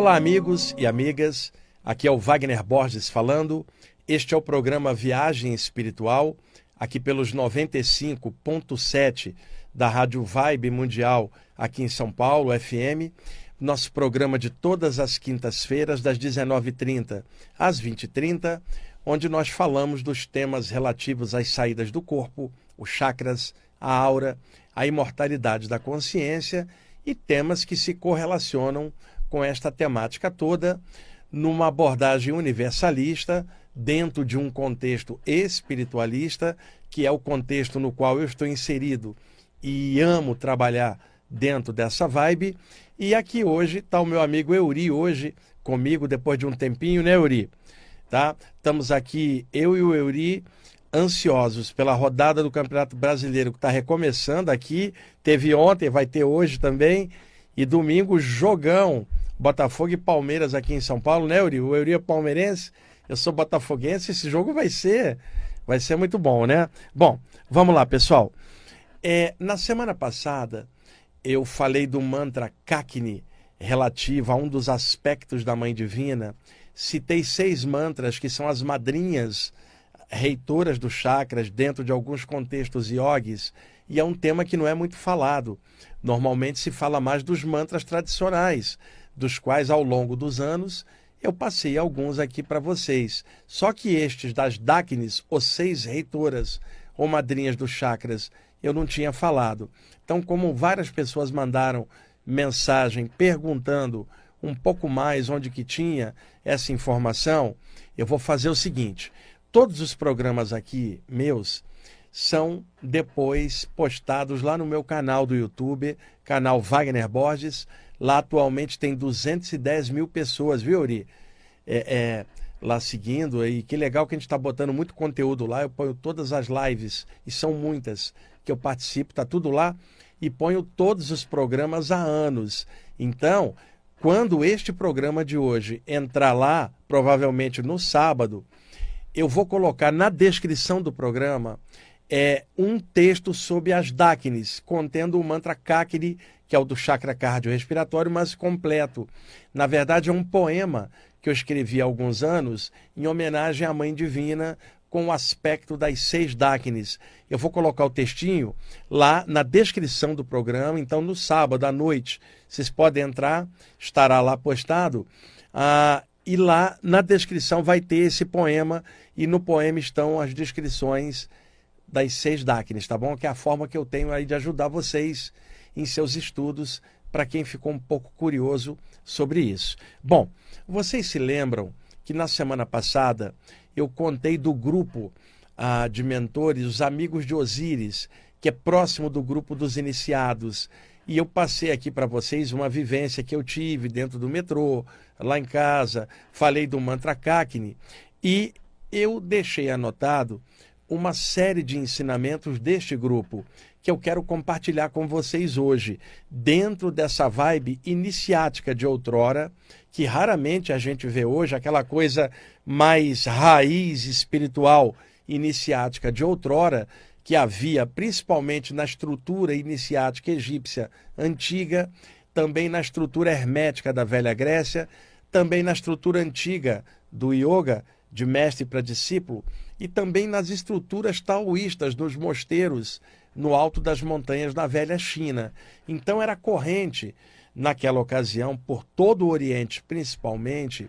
Olá, amigos e amigas. Aqui é o Wagner Borges falando. Este é o programa Viagem Espiritual, aqui pelos 95.7 da Rádio Vibe Mundial, aqui em São Paulo, FM. Nosso programa de todas as quintas-feiras, das 19h30 às 20h30, onde nós falamos dos temas relativos às saídas do corpo, os chakras, a aura, a imortalidade da consciência e temas que se correlacionam com esta temática toda, numa abordagem universalista, dentro de um contexto espiritualista, que é o contexto no qual eu estou inserido e amo trabalhar dentro dessa vibe. E aqui hoje está o meu amigo Euri, hoje comigo, depois de um tempinho, né, Euri? Tá? Estamos aqui, eu e o Euri, ansiosos pela rodada do Campeonato Brasileiro que está recomeçando aqui. Teve ontem, vai ter hoje também. E domingo, jogão. Botafogo e Palmeiras aqui em São Paulo, né, Euri? O Euri é palmeirense, eu sou botafoguense. Esse jogo vai ser, vai ser muito bom, né? Bom, vamos lá, pessoal. É, na semana passada, eu falei do mantra Kakni relativo a um dos aspectos da Mãe Divina. Citei seis mantras que são as madrinhas reitoras dos chakras dentro de alguns contextos yogis, e é um tema que não é muito falado. Normalmente se fala mais dos mantras tradicionais, dos quais ao longo dos anos eu passei alguns aqui para vocês. Só que estes das Daknis, ou seis reitoras ou madrinhas dos chakras, eu não tinha falado. Então, como várias pessoas mandaram mensagem perguntando um pouco mais onde que tinha essa informação, eu vou fazer o seguinte: todos os programas aqui meus são depois postados lá no meu canal do YouTube, canal Wagner Borges. Lá atualmente tem 210 mil pessoas, viu, Uri? É, é, lá seguindo. E que legal que a gente está botando muito conteúdo lá. Eu ponho todas as lives, e são muitas, que eu participo, tá tudo lá. E ponho todos os programas há anos. Então, quando este programa de hoje entrar lá, provavelmente no sábado, eu vou colocar na descrição do programa é, um texto sobre as Daknis, contendo o mantra Kakni, que é o do chakra cardiorrespiratório, mas completo. Na verdade, é um poema que eu escrevi há alguns anos em homenagem à Mãe Divina, com o aspecto das seis Daknis. Eu vou colocar o textinho lá na descrição do programa, então no sábado à noite vocês podem entrar, estará lá postado. Ah, e lá na descrição vai ter esse poema, e no poema estão as descrições das seis Daknis, tá bom? Que é a forma que eu tenho aí de ajudar vocês em seus estudos, para quem ficou um pouco curioso sobre isso. Bom, vocês se lembram que na semana passada eu contei do grupo ah, de mentores, os Amigos de Osíris, que é próximo do grupo dos iniciados. E eu passei aqui para vocês uma vivência que eu tive dentro do metrô, lá em casa, falei do mantra Kakni e eu deixei anotado uma série de ensinamentos deste grupo que eu quero compartilhar com vocês hoje, dentro dessa vibe iniciática de outrora, que raramente a gente vê hoje, aquela coisa mais raiz espiritual iniciática de outrora, que havia principalmente na estrutura iniciática egípcia antiga, também na estrutura hermética da velha Grécia, também na estrutura antiga do yoga, de mestre para discípulo, e também nas estruturas taoístas nos mosteiros no alto das montanhas da velha China. Então era corrente, naquela ocasião, por todo o Oriente principalmente,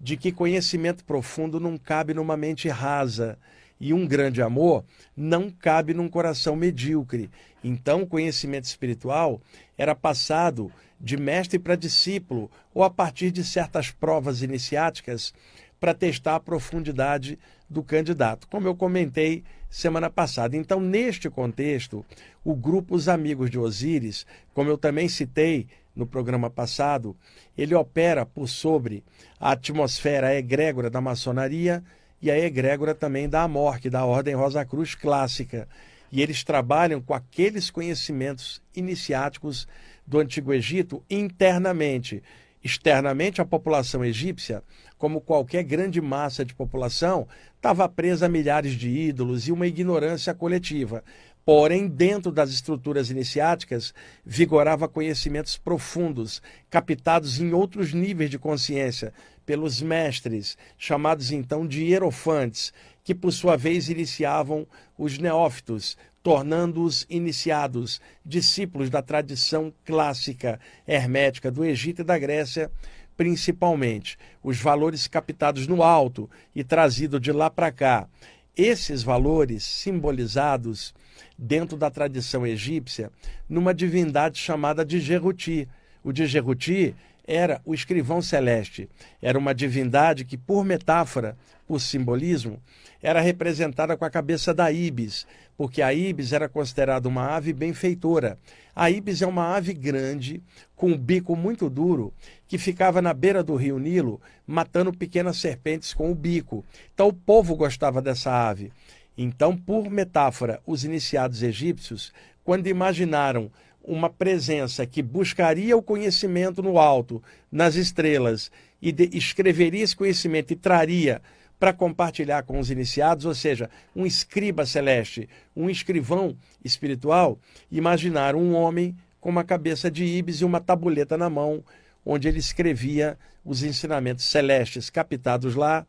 de que conhecimento profundo não cabe numa mente rasa e um grande amor não cabe num coração medíocre. Então, o conhecimento espiritual era passado de mestre para discípulo ou a partir de certas provas iniciáticas para testar a profundidade do candidato, como eu comentei semana passada. Então, neste contexto, o grupo Os Amigos de Osíris, como eu também citei no programa passado, ele opera por sobre a atmosfera egrégora da maçonaria e a egrégora também da Amorque, da Ordem Rosa Cruz clássica. E eles trabalham com aqueles conhecimentos iniciáticos do Antigo Egito internamente. Externamente, a população egípcia, como qualquer grande massa de população, estava presa a milhares de ídolos e uma ignorância coletiva. Porém, dentro das estruturas iniciáticas, vigorava conhecimentos profundos, captados em outros níveis de consciência pelos mestres, chamados então de hierofantes, que por sua vez iniciavam os neófitos, tornando-os iniciados, discípulos da tradição clássica hermética do Egito e da Grécia, principalmente. Os valores captados no alto e trazidos de lá para cá. Esses valores simbolizados dentro da tradição egípcia numa divindade chamada de Jeruti. O de Jeruti era o escrivão celeste. Era uma divindade que, por metáfora, por simbolismo, era representada com a cabeça da ibis, porque a ibis era considerada uma ave benfeitora. A ibis é uma ave grande, com um bico muito duro, que ficava na beira do rio Nilo, matando pequenas serpentes com o bico. Então o povo gostava dessa ave. Então, por metáfora, os iniciados egípcios, quando imaginaram uma presença que buscaria o conhecimento no alto, nas estrelas, e de, escreveria esse conhecimento e traria para compartilhar com os iniciados, ou seja, um escriba celeste, um escrivão espiritual, imaginaram um homem com uma cabeça de íbis e uma tabuleta na mão, onde ele escrevia os ensinamentos celestes captados lá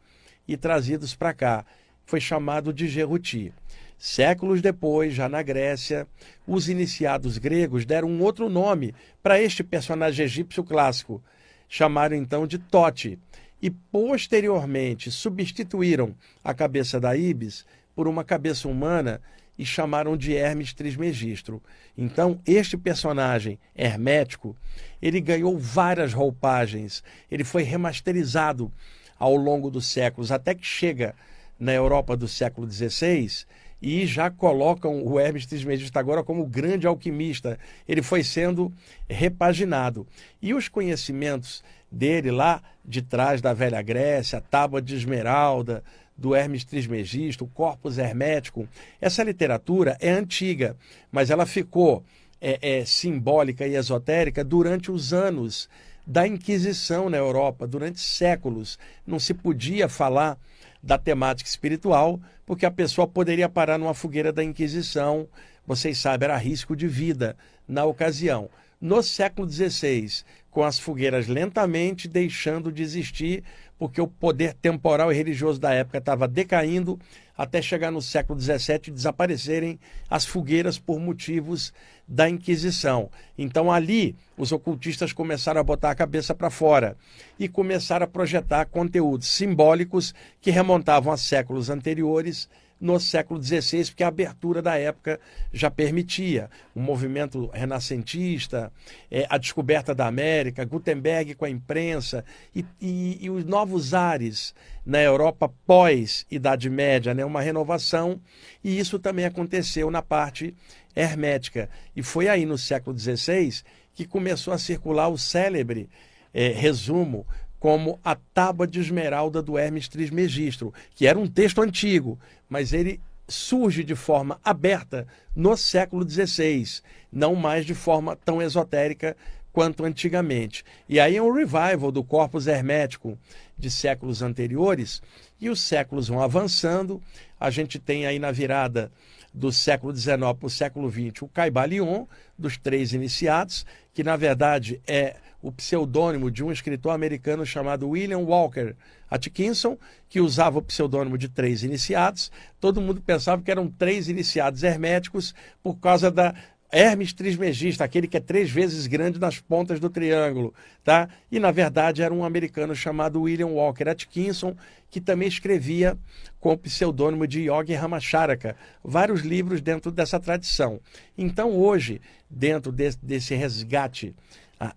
e trazidos para cá. Foi chamado de Geruti. Séculos depois, já na Grécia, os iniciados gregos deram um outro nome para este personagem egípcio clássico. Chamaram então de Tote e posteriormente substituíram a cabeça da Ibis por uma cabeça humana e chamaram de Hermes Trismegistro. Então, este personagem hermético, ele ganhou várias roupagens, ele foi remasterizado ao longo dos séculos, até que chega na Europa do século XVI e já colocam o Hermes Trismegisto agora como grande alquimista. Ele foi sendo repaginado. E os conhecimentos dele lá de trás da velha Grécia, a tábua de esmeralda, do Hermes Trismegisto, o corpus hermético, essa literatura é antiga, mas ela ficou é, é, simbólica e esotérica durante os anos da Inquisição na Europa, durante séculos. Não se podia falar da temática espiritual, porque a pessoa poderia parar numa fogueira da Inquisição. Vocês sabem, era risco de vida na ocasião. No século XVI, com as fogueiras lentamente deixando de existir, porque o poder temporal e religioso da época estava decaindo, até chegar no século XVII e desaparecerem as fogueiras por motivos da Inquisição. Então ali os ocultistas começaram a botar a cabeça para fora e começaram a projetar conteúdos simbólicos que remontavam a séculos anteriores no século XVI, porque a abertura da época já permitia. O movimento renascentista, é, a descoberta da América, Gutenberg com a imprensa e, e, e os novos ares na Europa pós-Idade Média, né? uma renovação, e isso também aconteceu na parte hermética. E foi aí no século XVI que começou a circular o célebre é, resumo como a Tábua de Esmeralda do Hermes Trismegistro, que era um texto antigo, mas ele surge de forma aberta no século XVI, não mais de forma tão esotérica quanto antigamente. E aí é um revival do corpus hermético de séculos anteriores, e os séculos vão avançando. A gente tem aí na virada do século XIX para o século XX o Caibalion, dos três iniciados, que na verdade é o pseudônimo de um escritor americano chamado William Walker Atkinson, que usava o pseudônimo de três iniciados. Todo mundo pensava que eram três iniciados herméticos por causa da Hermes Trismegista, aquele que é três vezes grande nas pontas do triângulo, tá? E na verdade era um americano chamado William Walker Atkinson, que também escrevia com o pseudônimo de Yogi Ramacharaka, vários livros dentro dessa tradição. Então hoje, dentro de, desse resgate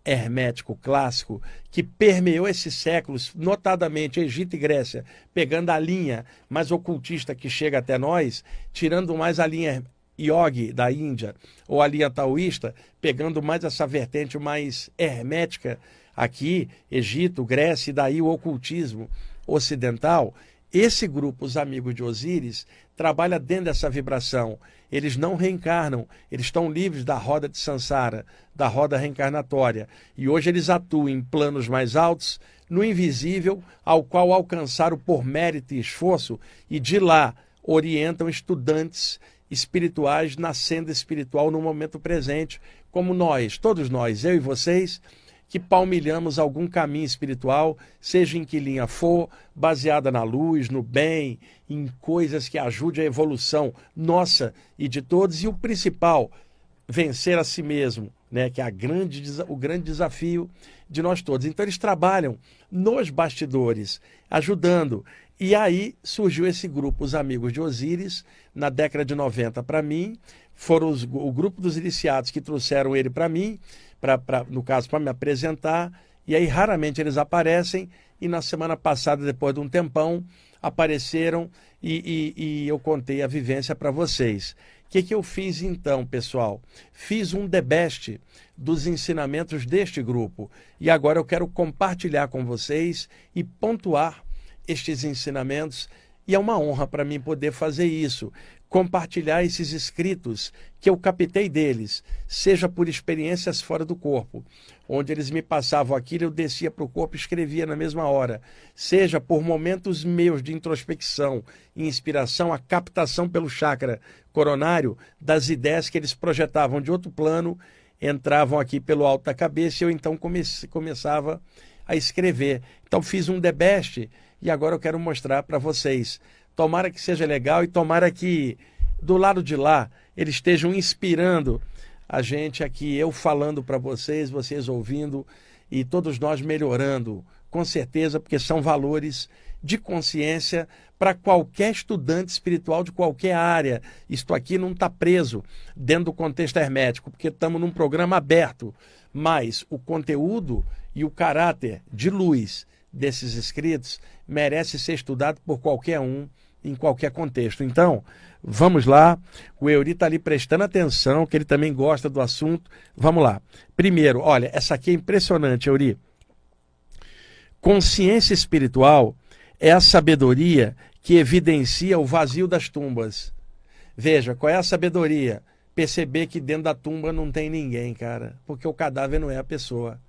hermético clássico que permeou esses séculos, notadamente Egito e Grécia, pegando a linha mais ocultista que chega até nós, tirando mais a linha yogi da Índia ou a linha taoísta, pegando mais essa vertente mais hermética aqui, Egito, Grécia e daí o ocultismo ocidental, esse grupo, os amigos de Osíris, trabalha dentro dessa vibração. Eles não reencarnam, eles estão livres da roda de Sansara, da roda reencarnatória. E hoje eles atuam em planos mais altos, no invisível, ao qual alcançaram por mérito e esforço, e de lá orientam estudantes espirituais na senda espiritual no momento presente, como nós, todos nós, eu e vocês, que palmilhamos algum caminho espiritual, seja em que linha for, baseada na luz, no bem, em coisas que ajudem a evolução nossa e de todos, e o principal, vencer a si mesmo, né, que é grande, o grande desafio de nós todos. Então eles trabalham nos bastidores, ajudando. E aí surgiu esse grupo, os Amigos de Osíris, na década de 90 para mim. Foram os, o grupo dos iniciados que trouxeram ele para mim, pra, pra, no caso, para me apresentar. E aí raramente eles aparecem. E na semana passada, depois de um tempão, apareceram e, e, e eu contei a vivência para vocês. O que, que eu fiz então, pessoal? Fiz um debeste dos ensinamentos deste grupo e agora eu quero compartilhar com vocês e pontuar estes ensinamentos. E é uma honra para mim poder fazer isso, compartilhar esses escritos que eu captei deles, seja por experiências fora do corpo, onde eles me passavam aquilo, eu descia para o corpo e escrevia na mesma hora, seja por momentos meus de introspecção e inspiração, a captação pelo chakra coronário das ideias que eles projetavam de outro plano, entravam aqui pelo alto da cabeça e eu então comece, começava a escrever. Então fiz um debeste e agora eu quero mostrar para vocês. Tomara que seja legal e tomara que do lado de lá eles estejam inspirando a gente aqui, eu falando para vocês, vocês ouvindo e todos nós melhorando, com certeza, porque são valores de consciência para qualquer estudante espiritual de qualquer área. Isto aqui não está preso dentro do contexto hermético, porque estamos num programa aberto, mas o conteúdo e o caráter de luz desses escritos merece ser estudado por qualquer um em qualquer contexto. Então, vamos lá. O Euri está ali prestando atenção, que ele também gosta do assunto. Vamos lá. Primeiro, olha, essa aqui é impressionante, Euri. Consciência espiritual é a sabedoria que evidencia o vazio das tumbas. Veja, qual é a sabedoria? Perceber que dentro da tumba não tem ninguém, cara, porque o cadáver não é a pessoa.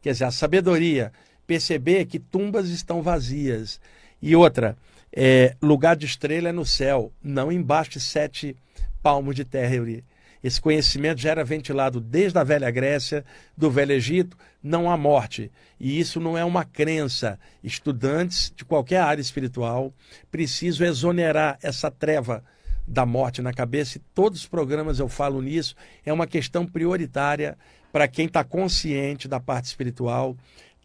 Quer dizer, a sabedoria perceber que tumbas estão vazias. E outra, é, lugar de estrela é no céu, não embaixo de sete palmos de terra. Esse conhecimento já era ventilado desde a velha Grécia, do Velho Egito, não há morte. E isso não é uma crença. Estudantes de qualquer área espiritual precisam exonerar essa treva da morte na cabeça, e todos os programas eu falo nisso, é uma questão prioritária para quem está consciente da parte espiritual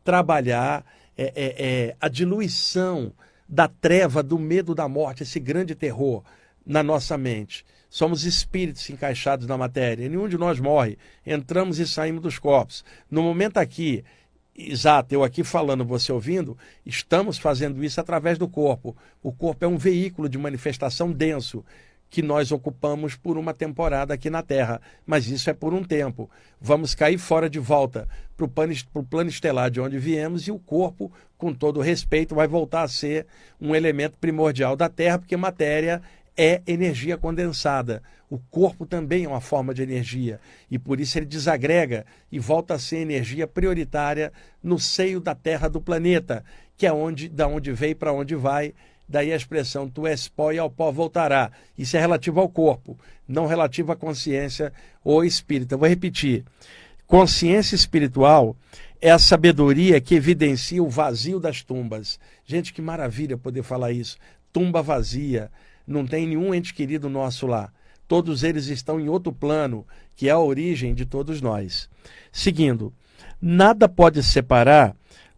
trabalhar é, é, é, a diluição da treva, do medo da morte, esse grande terror na nossa mente. Somos espíritos encaixados na matéria. Nenhum de nós morre. Entramos e saímos dos corpos. No momento aqui, exato, eu aqui falando, você ouvindo, estamos fazendo isso através do corpo. O corpo é um veículo de manifestação denso que nós ocupamos por uma temporada aqui na Terra, mas isso é por um tempo. Vamos cair fora de volta para o plano, estelar de onde viemos e o corpo, com todo respeito, vai voltar a ser um elemento primordial da Terra, porque matéria é energia condensada. O corpo também é uma forma de energia e por isso ele desagrega e volta a ser energia prioritária no seio da Terra do planeta, que é onde, da onde veio para onde vai Daí a expressão tu és pó e ao pó voltará. Isso é relativo ao corpo, não relativo à consciência ou espírito. Eu vou repetir. Consciência espiritual é a sabedoria que evidencia o vazio das tumbas. Gente, que maravilha poder falar isso. Tumba vazia, não tem nenhum ente querido nosso lá. Todos eles estão em outro plano, que é a origem de todos nós. Seguindo, nada pode separar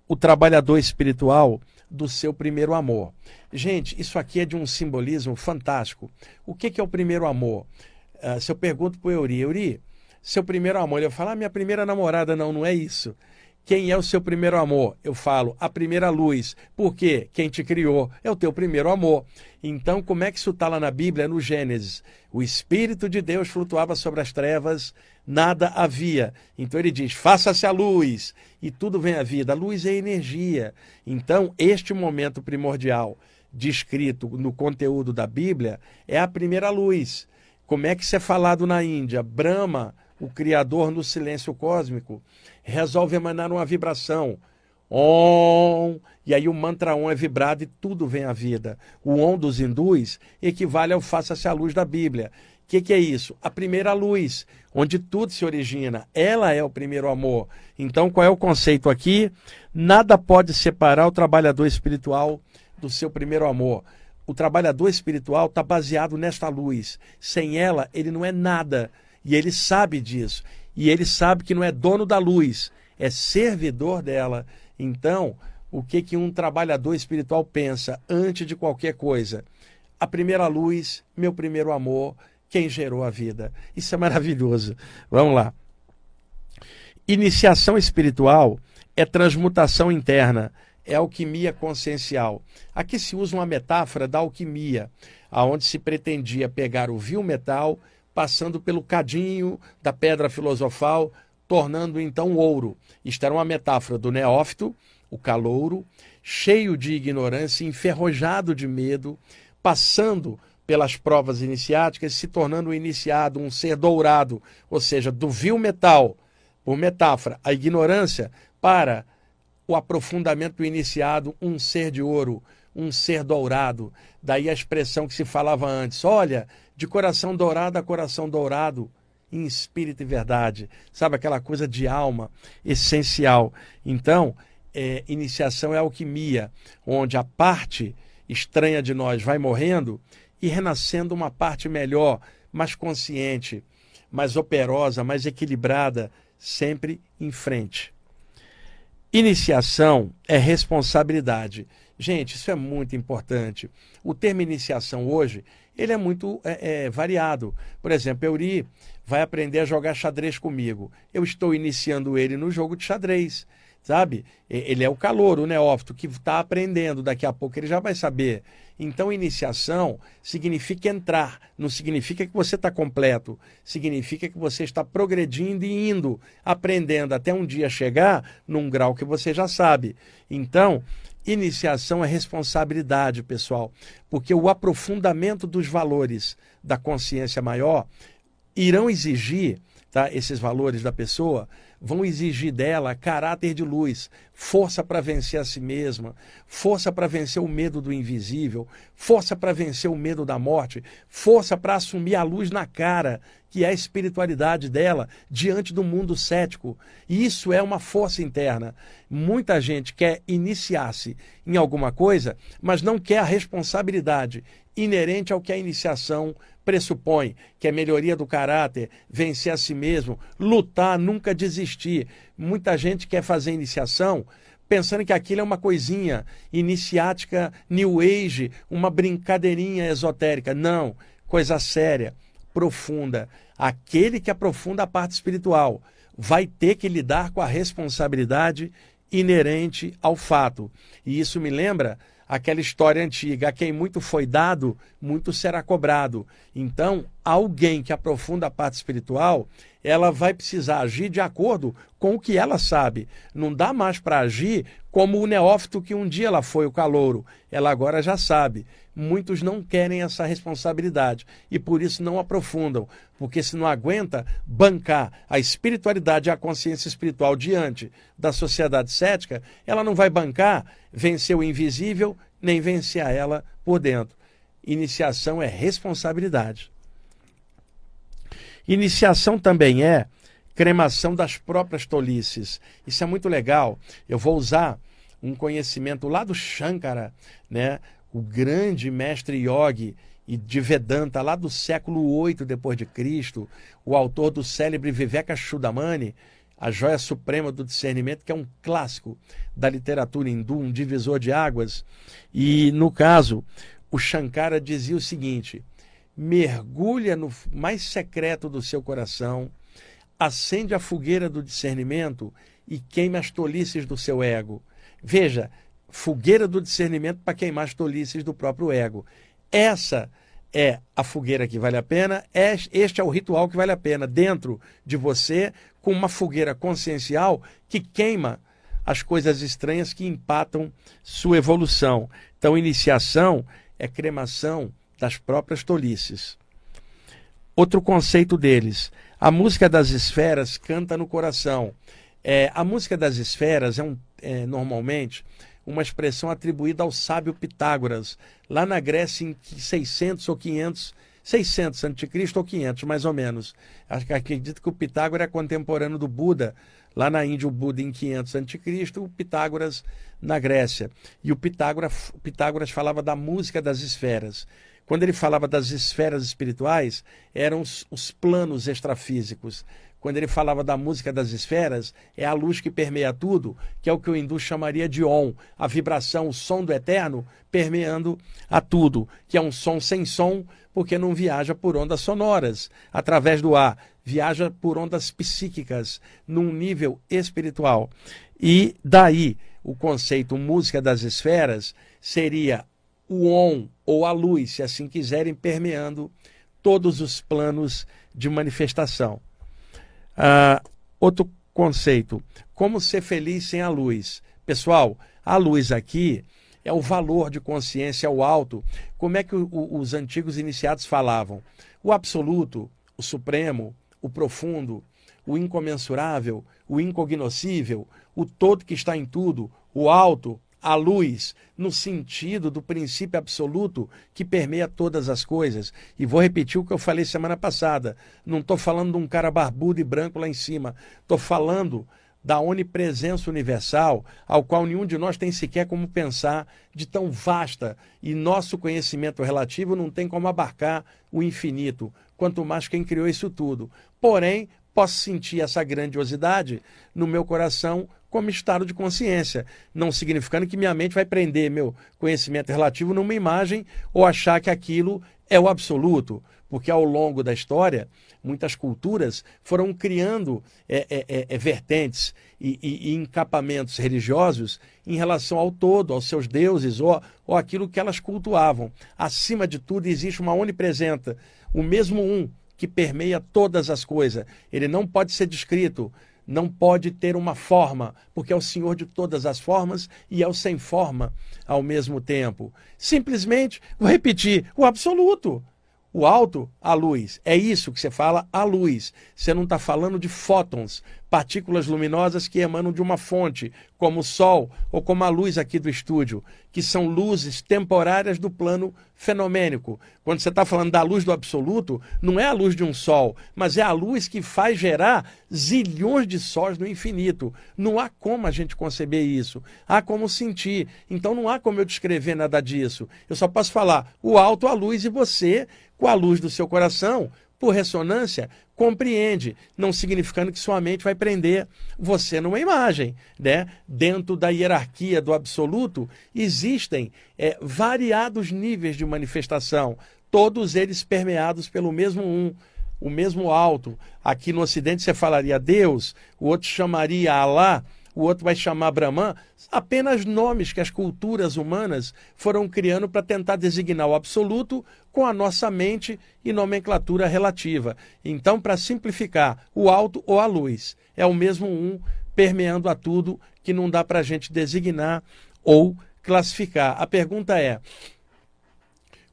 o trabalhador espiritual do seu primeiro amor. Gente, isso aqui é de um simbolismo fantástico. O que, que é o primeiro amor? Uh, se eu pergunto para o Euri, Euri, seu primeiro amor, ele fala, ah, minha primeira namorada, não, não é isso. Quem é o seu primeiro amor? Eu falo, a primeira luz. Por quê? Quem te criou é o teu primeiro amor. Então, como é que isso está lá na Bíblia? No Gênesis. O Espírito de Deus flutuava sobre as trevas, nada havia. Então ele diz: faça-se a luz, e tudo vem à vida. A luz é energia. Então, este momento primordial descrito no conteúdo da Bíblia é a primeira luz. Como é que isso é falado na Índia? Brahma o Criador no silêncio cósmico, resolve emanar uma vibração, Om, e aí o mantra Om é vibrado e tudo vem à vida. O Om dos hindus equivale ao faça-se a luz da Bíblia. O que, que, é isso? A primeira luz, onde tudo se origina. Ela é o primeiro amor. Então, qual é o conceito aqui? Nada pode separar o trabalhador espiritual do seu primeiro amor. O trabalhador espiritual está baseado nesta luz. Sem ela, ele não é nada. E ele sabe disso. E ele sabe que não é dono da luz, é servidor dela. Então, o que, que um trabalhador espiritual pensa antes de qualquer coisa? A primeira luz, meu primeiro amor, quem gerou a vida. Isso é maravilhoso. Vamos lá. Iniciação espiritual é transmutação interna, é alquimia consciencial. Aqui se usa uma metáfora da alquimia, aonde se pretendia pegar o vil metal, passando pelo cadinho da pedra filosofal, tornando então ouro. Isto era uma metáfora do neófito, o calouro, cheio de ignorância, enferrojado de medo, passando pelas provas iniciáticas, se tornando um iniciado, um ser dourado, ou seja, do vil metal, por metáfora, a ignorância, para o aprofundamento do iniciado, um ser de ouro, um ser dourado. Daí a expressão que se falava antes: olha, de coração dourado a coração dourado, em espírito e verdade. Sabe aquela coisa de alma essencial. Então, é, iniciação é alquimia, onde a parte estranha de nós vai morrendo e renascendo uma parte melhor, mais consciente, mais operosa, mais equilibrada, sempre em frente. Iniciação é responsabilidade. Gente, isso é muito importante. O termo iniciação hoje, ele é muito é, é, variado. Por exemplo, Euri vai aprender a jogar xadrez comigo. Eu estou iniciando ele no jogo de xadrez sabe? Ele é o calor, o neófito, que está aprendendo, daqui a pouco ele já vai saber. Então, iniciação significa entrar, não significa que você está completo, significa que você está progredindo e indo, aprendendo até um dia chegar num grau que você já sabe. Então, iniciação é responsabilidade, pessoal, porque o aprofundamento dos valores da consciência maior irão exigir tá, esses valores da pessoa vão exigir dela caráter de luz, força para vencer a si mesma, força para vencer o medo do invisível, força para vencer o medo da morte, força para assumir a luz na cara, que é a espiritualidade dela, diante do mundo cético. E isso é uma força interna. Muita gente quer iniciar-se em alguma coisa, mas não quer a responsabilidade inerente ao que a iniciação pressupõe, que é melhoria do caráter, vencer a si mesmo, lutar, nunca desistir. Muita gente quer fazer iniciação pensando que aquilo é uma coisinha iniciática, new age, uma brincadeirinha esotérica. Não, coisa séria, profunda. Aquele que aprofunda a parte espiritual vai ter que lidar com a responsabilidade inerente ao fato. E isso me lembra aquela história antiga: a quem muito foi dado, muito será cobrado. Então, alguém que aprofunda a parte espiritual, ela vai precisar agir de acordo com o que ela sabe. Não dá mais para agir como o neófito que um dia ela foi o calouro. Ela agora já sabe. Muitos não querem essa responsabilidade e por isso não aprofundam, porque se não aguenta bancar a espiritualidade e a consciência espiritual diante da sociedade cética, ela não vai bancar vencer o invisível nem vencer a ela por dentro. Iniciação é responsabilidade. Iniciação também é cremação das próprias tolices. Isso é muito legal. Eu vou usar um conhecimento lá do Shankara, né? O grande mestre yogi e de Vedanta lá do século 8 depois de Cristo, o autor do célebre Viveka Chudamani, a joia suprema do discernimento, que é um clássico da literatura hindu, um divisor de águas. E no caso, o Shankara dizia o seguinte: mergulha no mais secreto do seu coração, acende a fogueira do discernimento e queima as tolices do seu ego. Veja, fogueira do discernimento para queimar as tolices do próprio ego. Essa é a fogueira que vale a pena, este é o ritual que vale a pena dentro de você, com uma fogueira consciencial que queima as coisas estranhas que empatam sua evolução. Então, iniciação é cremação das próprias tolices. Outro conceito deles, a música das esferas canta no coração. É, a música das esferas é, um, é normalmente uma expressão atribuída ao sábio Pitágoras, lá na Grécia em 600 ou 500, 600 a.C. ou 500, mais ou menos. Acredito que o Pitágoras é contemporâneo do Buda, lá na Índia o Buda em 500 a.C., o Pitágoras na Grécia. E o Pitágoras, Pitágoras falava da música das esferas. Quando ele falava das esferas espirituais, eram os, os planos extrafísicos quando ele falava da música das esferas, é a luz que permeia tudo, que é o que o hindu chamaria de Om, a vibração, o som do eterno permeando a tudo, que é um som sem som, porque não viaja por ondas sonoras, através do ar, viaja por ondas psíquicas, num nível espiritual. E daí o conceito música das esferas seria o Om, ou a luz, se assim quiserem, permeando todos os planos de manifestação. Uh, outro conceito: como ser feliz sem a luz. Pessoal, a luz aqui é o valor de consciência, é o alto. Como é que o, o, os antigos iniciados falavam? O absoluto, o supremo, o profundo, o incomensurável, o incognoscível, o todo que está em tudo, o alto, a luz, no sentido do princípio absoluto que permeia todas as coisas. E vou repetir o que eu falei semana passada. Não estou falando de um cara barbudo e branco lá em cima. Estou falando da onipresença universal, ao qual nenhum de nós tem sequer como pensar, de tão vasta, e nosso conhecimento relativo não tem como abarcar o infinito, quanto mais quem criou isso tudo. Porém, posso sentir essa grandiosidade no meu coração como estado de consciência, não significando que minha mente vai prender meu conhecimento relativo numa imagem ou achar que aquilo é o absoluto, porque ao longo da história muitas culturas foram criando é, é, é, é vertentes e, e, e, encapamentos religiosos em relação ao todo, aos seus deuses ou, ou aquilo que elas cultuavam. Acima de tudo existe uma onipresença, o mesmo um que permeia todas as coisas. Ele não pode ser descrito, não pode ter uma forma, porque é o Senhor de todas as formas e é o sem forma ao mesmo tempo. Simplesmente, vou repetir, o absoluto. O alto, a luz. É isso que você fala, a luz. Você não está falando de fótons, partículas luminosas que emanam de uma fonte, como o Sol ou como a luz aqui do estúdio, que são luzes temporárias do plano fenomênico. Quando você está falando da luz do absoluto, não é a luz de um Sol, mas é a luz que faz gerar zilhões de sóis no infinito. Não há como a gente conceber isso. Há como sentir. Então não há como eu descrever nada disso. Eu só posso falar o alto, a luz e você com a luz do seu coração, por ressonância, compreende, não significando que sua mente vai prender você numa imagem. Né? Dentro da hierarquia do absoluto, existem é, variados níveis de manifestação, todos eles permeados pelo mesmo um, o mesmo alto. Aqui no Ocidente você falaria Deus, o outro chamaria Alá o outro vai chamar Brahman, apenas nomes que as culturas humanas foram criando para tentar designar o absoluto com a nossa mente e nomenclatura relativa. Então, para simplificar, o alto ou a luz é o mesmo um permeando a tudo que não dá para a gente designar ou classificar. A pergunta é: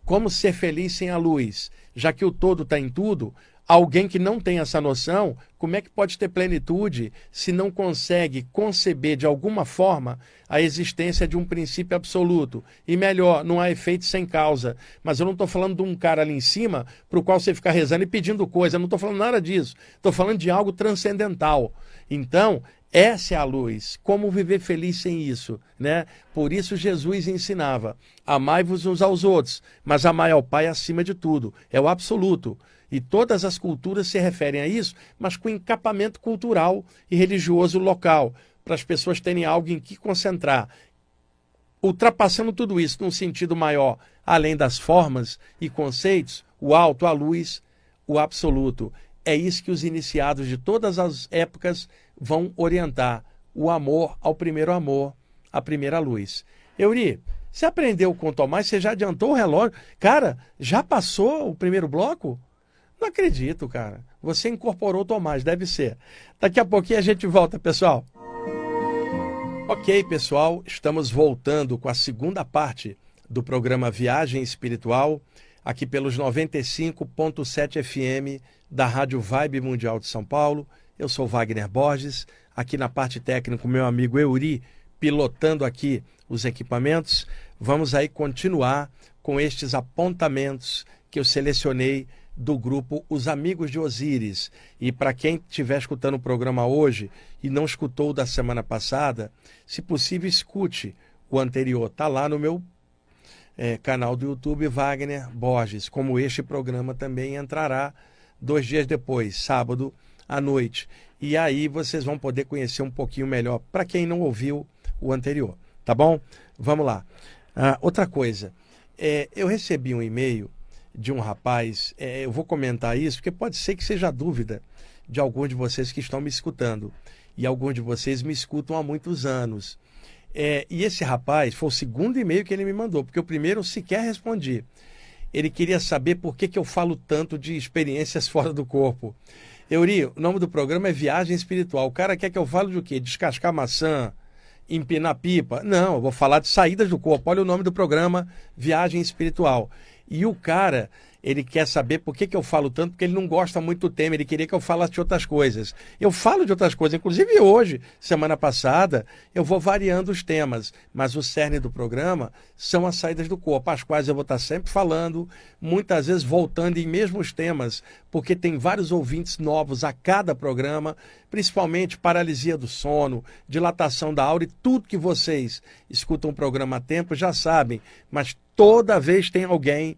como ser feliz sem a luz? Já que o todo está em tudo, Alguém que não tem essa noção, como é que pode ter plenitude se não consegue conceber de alguma forma a existência de um princípio absoluto? E melhor, não há efeito sem causa. Mas eu não estou falando de um cara ali em cima para o qual você ficar rezando e pedindo coisa. Eu não estou falando nada disso. Estou falando de algo transcendental. Então, essa é a luz. Como viver feliz sem isso, né? Por isso Jesus ensinava: amai-vos uns aos outros, mas amai ao Pai acima de tudo. É o absoluto. E todas as culturas se referem a isso, mas com encapamento cultural e religioso local, para as pessoas terem algo em que concentrar. Ultrapassando tudo isso num sentido maior, além das formas e conceitos, o alto, a luz, o absoluto. É isso que os iniciados de todas as épocas vão orientar: o amor ao primeiro amor, à primeira luz. Euri, você aprendeu com o Tomás? Você já adiantou o relógio? Cara, já passou o primeiro bloco? Não acredito, cara. Você incorporou o Tomás, deve ser. Daqui a pouquinho a gente volta, pessoal. Ok, pessoal, estamos voltando com a segunda parte do programa Viagem Espiritual, aqui pelos 95.7 FM da Rádio Vibe Mundial de São Paulo. Eu sou Wagner Borges, aqui na parte técnica, meu amigo Euri, pilotando aqui os equipamentos. Vamos aí continuar com estes apontamentos que eu selecionei do grupo Os Amigos de Osíris. E para quem estiver escutando o programa hoje e não escutou da semana passada, se possível, escute o anterior. Está lá no meu é, canal do YouTube, Wagner Borges. Como este programa também entrará dois dias depois, sábado à noite. E aí vocês vão poder conhecer um pouquinho melhor, para quem não ouviu o anterior. Tá bom? Vamos lá. Ah, outra coisa, é, eu recebi um e-mail de um rapaz, é, eu vou comentar isso, porque pode ser que seja dúvida de alguns de vocês que estão me escutando. E alguns de vocês me escutam há muitos anos. É, e esse rapaz foi o segundo e-mail que ele me mandou, porque o primeiro eu sequer respondi. Ele queria saber por que, que eu falo tanto de experiências fora do corpo. Euri, o nome do programa é Viagem Espiritual. O cara quer que eu fale de o quê? Descascar maçã, empinar pipa? Não, eu vou falar de saídas do corpo. Olha o nome do programa, Viagem Espiritual. E o cara, ele quer saber por que, que eu falo tanto, porque ele não gosta muito do tema, ele queria que eu falasse de outras coisas. Eu falo de outras coisas, inclusive hoje, semana passada, eu vou variando os temas, mas o cerne do programa são as saídas do corpo, as quais eu vou estar sempre falando, muitas vezes voltando em mesmos temas, porque tem vários ouvintes novos a cada programa, principalmente paralisia do sono, dilatação da aura e tudo que vocês escutam o programa a tempo já sabem, mas toda vez tem alguém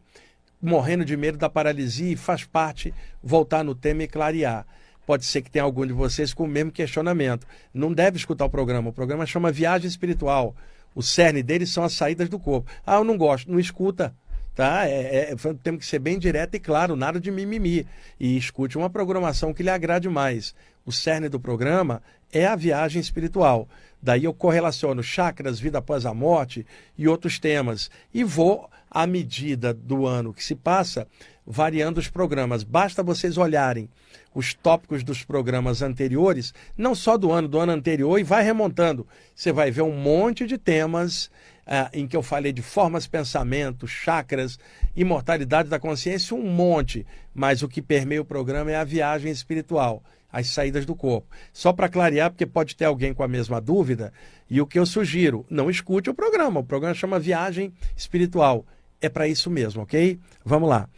morrendo de medo da paralisia e faz parte voltar no tema e clarear. Pode ser que tenha algum de vocês com o mesmo questionamento. Não deve escutar o programa. O programa chama Viagem Espiritual. O cerne dele são as saídas do corpo. Ah, eu não gosto. Não escuta. Tá? É, é, temos que ser bem direto e claro, nada de mimimi. E escute uma programação que lhe agrade mais. O cerne do programa é a viagem espiritual. Daí eu correlaciono chakras, vida após a morte e outros temas. E vou à medida do ano que se passa, variando os programas. Basta vocês olharem os tópicos dos programas anteriores, não só do ano, do ano anterior, e vai remontando. Você vai ver um monte de temas ah, em que eu falei de formas, pensamentos, chakras, imortalidade da consciência, um monte. Mas o que permeia o programa é a viagem espiritual as saídas do corpo. Só para clarear, porque pode ter alguém com a mesma dúvida, e o que eu sugiro, não escute o programa. O programa chama Viagem Espiritual é para isso mesmo, ok? Vamos lá.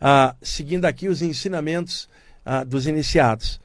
Ah, seguindo aqui os ensinamentos ah, dos iniciados.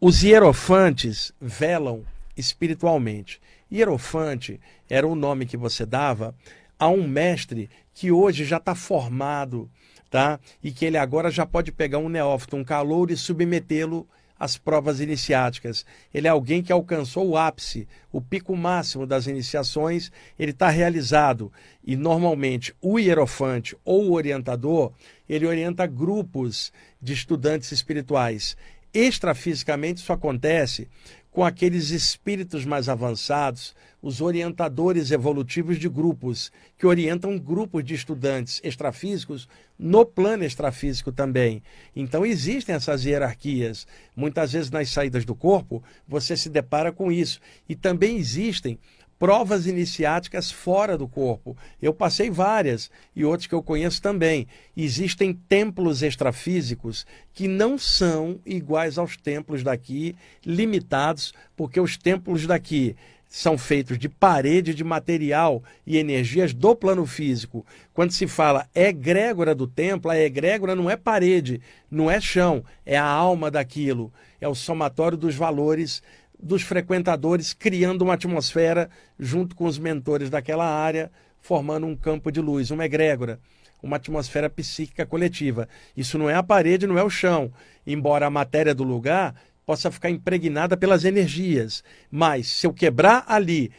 Os hierofantes velam espiritualmente. Hierofante era o nome que você dava a um mestre que hoje já está formado, tá? E que ele agora já pode pegar um neófito, um calouro e submetê-lo as provas iniciáticas. Ele é alguém que alcançou o ápice, o pico máximo das iniciações, ele está realizado. E normalmente o hierofante ou o orientador, ele orienta grupos de estudantes espirituais. Extrafisicamente isso acontece com aqueles espíritos mais avançados, os orientadores evolutivos de grupos, que orientam grupos de estudantes extrafísicos no plano extrafísico também. Então existem essas hierarquias. Muitas vezes nas saídas do corpo você se depara com isso. E também existem provas iniciáticas fora do corpo. Eu passei várias e outros que eu conheço também. Existem templos extrafísicos que não são iguais aos templos daqui, limitados, porque os templos daqui são feitos de parede de material e energias do plano físico. Quando se fala egrégora do templo, a egrégora não é parede, não é chão, é a alma daquilo, é o somatório dos valores dos frequentadores, criando uma atmosfera junto com os mentores daquela área, formando um campo de luz, uma egrégora uma atmosfera psíquica coletiva. Isso não é a parede, não é o chão. Embora a matéria do lugar possa ficar impregnada pelas energias. Mas se eu quebrar ali,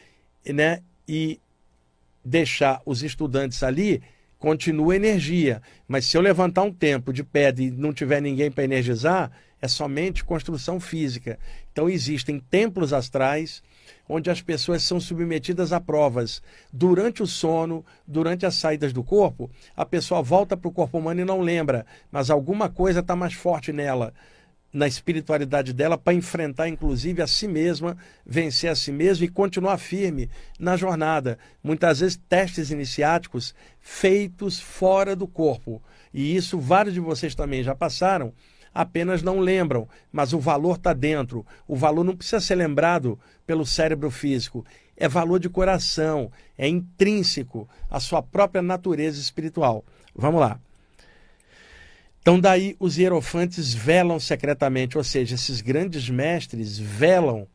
né, e deixar os estudantes ali, continua energia. Mas se eu levantar um tempo de pedra e não tiver ninguém para energizar, é somente construção física. Então existem templos astrais onde as pessoas são submetidas a provas durante o sono, durante as saídas do corpo, a pessoa volta para o corpo humano e não lembra, mas alguma coisa está mais forte nela na espiritualidade dela para enfrentar, inclusive, a si mesma, vencer a si mesma e continuar firme na jornada. Muitas vezes, testes iniciáticos feitos fora do corpo. E isso vários de vocês também já passaram. Apenas não lembram, mas o valor está dentro. O valor não precisa ser lembrado pelo cérebro físico. É valor de coração, é intrínseco à sua própria natureza espiritual. Vamos lá. Então, daí os hierofantes velam secretamente, ou seja, esses grandes mestres velam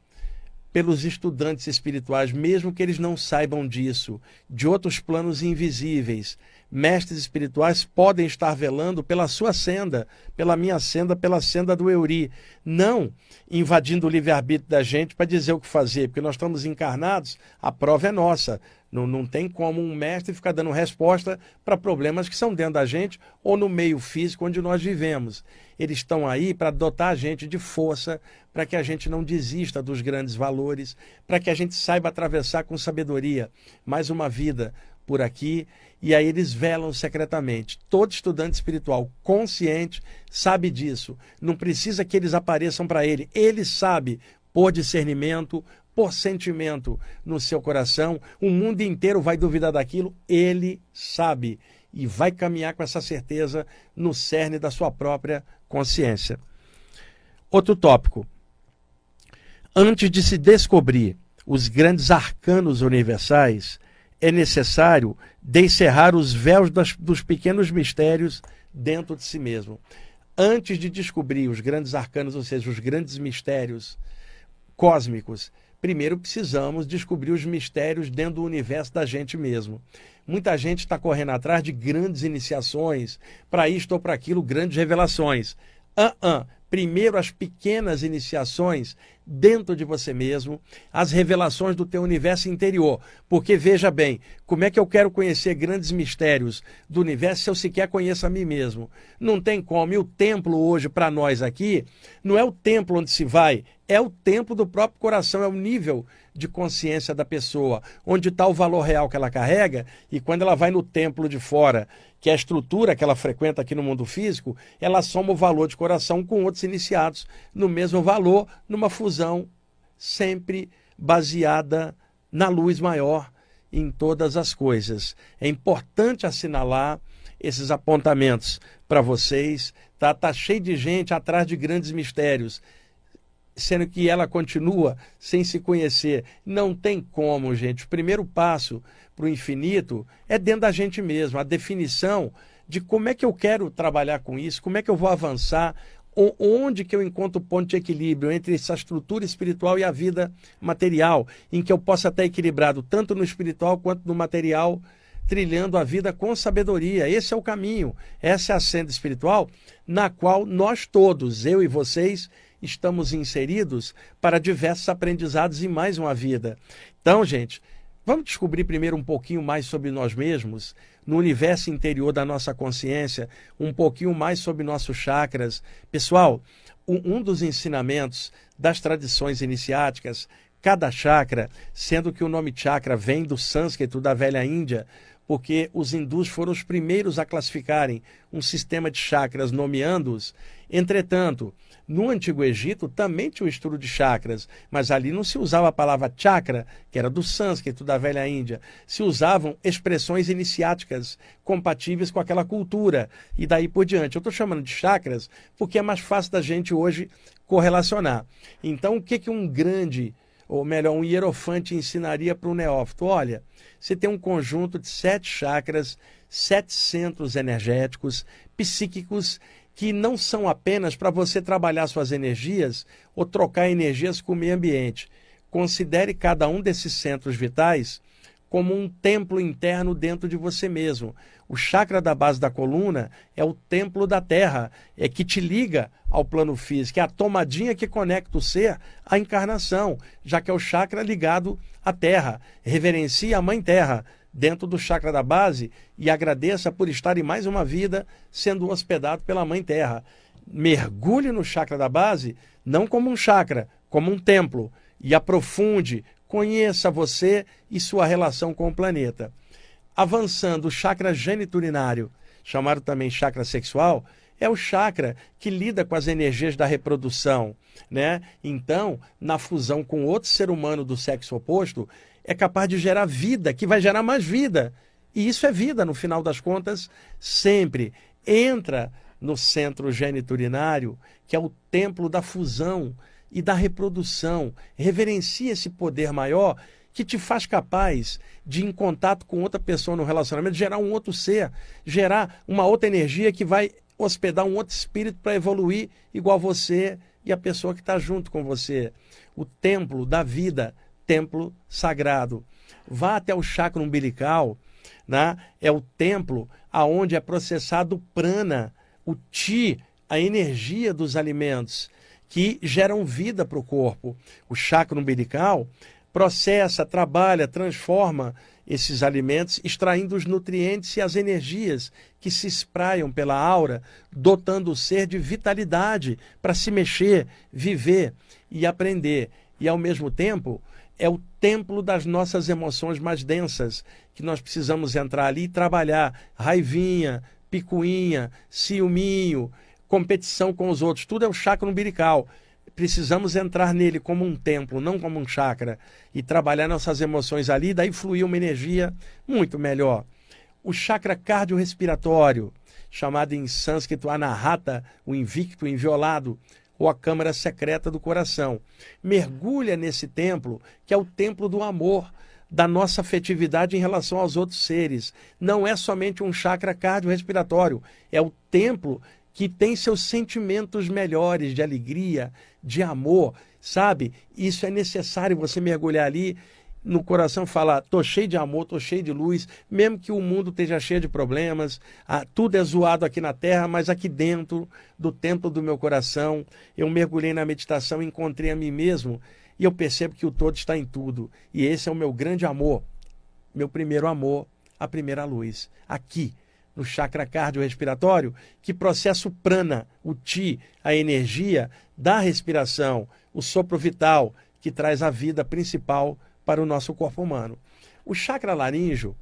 pelos estudantes espirituais, mesmo que eles não saibam disso, de outros planos invisíveis. Mestres espirituais podem estar velando pela sua senda, pela minha senda, pela senda do Euri. Não invadindo o livre-arbítrio da gente para dizer o que fazer, porque nós estamos encarnados, a prova é nossa. Não, não tem como um mestre ficar dando resposta para problemas que são dentro da gente ou no meio físico onde nós vivemos. Eles estão aí para dotar a gente de força, para que a gente não desista dos grandes valores, para que a gente saiba atravessar com sabedoria mais uma vida por aqui. E aí eles velam secretamente. Todo estudante espiritual consciente sabe disso. Não precisa que eles apareçam para ele. Ele sabe por discernimento, por sentimento no seu coração, o mundo inteiro vai duvidar daquilo, ele sabe e vai caminhar com essa certeza no cerne da sua própria consciência. Outro tópico. Antes de se descobrir os grandes arcanos universais, é necessário descerrar os véus das, dos pequenos mistérios dentro de si mesmo. Antes de descobrir os grandes arcanos, ou seja, os grandes mistérios cósmicos, primeiro precisamos descobrir os mistérios dentro do universo da gente mesmo. Muita gente está correndo atrás de grandes iniciações, para isto ou para aquilo, grandes revelações. Uh -uh. Primeiro as pequenas iniciações dentro de você mesmo, as revelações do teu universo interior. Porque veja bem, como é que eu quero conhecer grandes mistérios do universo se eu sequer conheço a mim mesmo? Não tem como. E o templo hoje para nós aqui não é o templo onde se vai, é o templo do próprio coração, é o nível de consciência da pessoa, onde está o valor real que ela carrega, e quando ela vai no templo de fora, que a estrutura que ela frequenta aqui no mundo físico, ela soma o valor de coração com outros iniciados no mesmo valor, numa fusão sempre baseada na luz maior em todas as coisas. É importante assinalar esses apontamentos para vocês. Tá, tá cheio de gente atrás de grandes mistérios sendo que ela continua sem se conhecer. Não tem como, gente. O primeiro passo para o infinito é dentro da gente mesmo, a definição de como é que eu quero trabalhar com isso, como é que eu vou avançar, onde que eu encontro o ponto de equilíbrio entre essa estrutura espiritual e a vida material, em que eu possa estar equilibrado tanto no espiritual quanto no material, trilhando a vida com sabedoria. Esse é o caminho, essa é a senda espiritual na qual nós todos, eu e vocês, estamos inseridos para diversos aprendizados e mais uma vida. Então, gente, vamos descobrir primeiro um pouquinho mais sobre nós mesmos, no universo interior da nossa consciência, um pouquinho mais sobre nossos chakras. Pessoal, um dos ensinamentos das tradições iniciáticas, cada chakra, sendo que o nome chakra vem do sânscrito da velha Índia, porque os hindus foram os primeiros a classificarem um sistema de chakras, nomeando-os. Entretanto, no Antigo Egito também tinha o estudo de chakras, mas ali não se usava a palavra chakra, que era do sânscrito da velha Índia. Se usavam expressões iniciáticas compatíveis com aquela cultura e daí por diante. Eu estou chamando de chakras porque é mais fácil da gente hoje correlacionar. Então, o que, que um grande, ou melhor, um hierofante ensinaria para o neófito? Olha, você tem um conjunto de sete chakras, sete centros energéticos, psíquicos que não são apenas para você trabalhar suas energias ou trocar energias com o meio ambiente. Considere cada um desses centros vitais como um templo interno dentro de você mesmo. O chakra da base da coluna é o templo da terra, é que te liga ao plano físico, é a tomadinha que conecta o ser à encarnação, já que é o chakra ligado à terra. Reverencie a mãe terra, dentro do chakra da base e agradeça por estar em mais uma vida sendo hospedado pela Mãe Terra. Mergulhe no chakra da base não como um chakra, como um templo e aprofunde, conheça você e sua relação com o planeta. Avançando, o chakra geniturinário, chamado também chakra sexual, é o chakra que lida com as energias da reprodução, né? Então, na fusão com outro ser humano do sexo oposto, é capaz de gerar vida, que vai gerar mais vida. E isso é vida, no final das contas, sempre entra no centro geniturinário, que é o templo da fusão e da reprodução. Reverencia esse poder maior que te faz capaz de, em contato com outra pessoa no relacionamento, gerar um outro ser, gerar uma outra energia que vai hospedar um outro espírito para evoluir igual você e a pessoa que está junto com você. O templo da vida, templo sagrado. Vá até o chakra umbilical, né? é o templo aonde é processado o prana, o ti, a energia dos alimentos que geram vida para o corpo. O chakra umbilical processa, trabalha, transforma esses alimentos, extraindo os nutrientes e as energias que se espraiam pela aura, dotando o ser de vitalidade para se mexer, viver e aprender. E ao mesmo tempo, é o templo das nossas emoções mais densas, que nós precisamos entrar ali e trabalhar. Raivinha, picuinha, ciúminho, competição com os outros, tudo é o chakra umbilical. Precisamos entrar nele como um templo, não como um chakra, e trabalhar nossas emoções ali, daí fluir uma energia muito melhor. O chakra cardiorrespiratório, chamado em sânscrito anahata, o invicto, o inviolado, ou a câmara secreta do coração. Mergulha nesse templo, que é o templo do amor, da nossa afetividade em relação aos outros seres. Não é somente um chakra cardiorrespiratório, é o templo que tem seus sentimentos melhores de alegria, de amor, sabe? Isso é necessário você mergulhar ali no coração falar, tô cheio de amor, tô cheio de luz, mesmo que o mundo esteja cheio de problemas, ah, tudo é zoado aqui na terra, mas aqui dentro do templo do meu coração, eu mergulhei na meditação, encontrei a mim mesmo e eu percebo que o todo está em tudo. E esse é o meu grande amor, meu primeiro amor, a primeira luz, aqui no chakra cardiorrespiratório, que processa o prana, o ti, a energia da respiração, o sopro vital, que traz a vida principal para o nosso corpo humano. O chakra laríngeo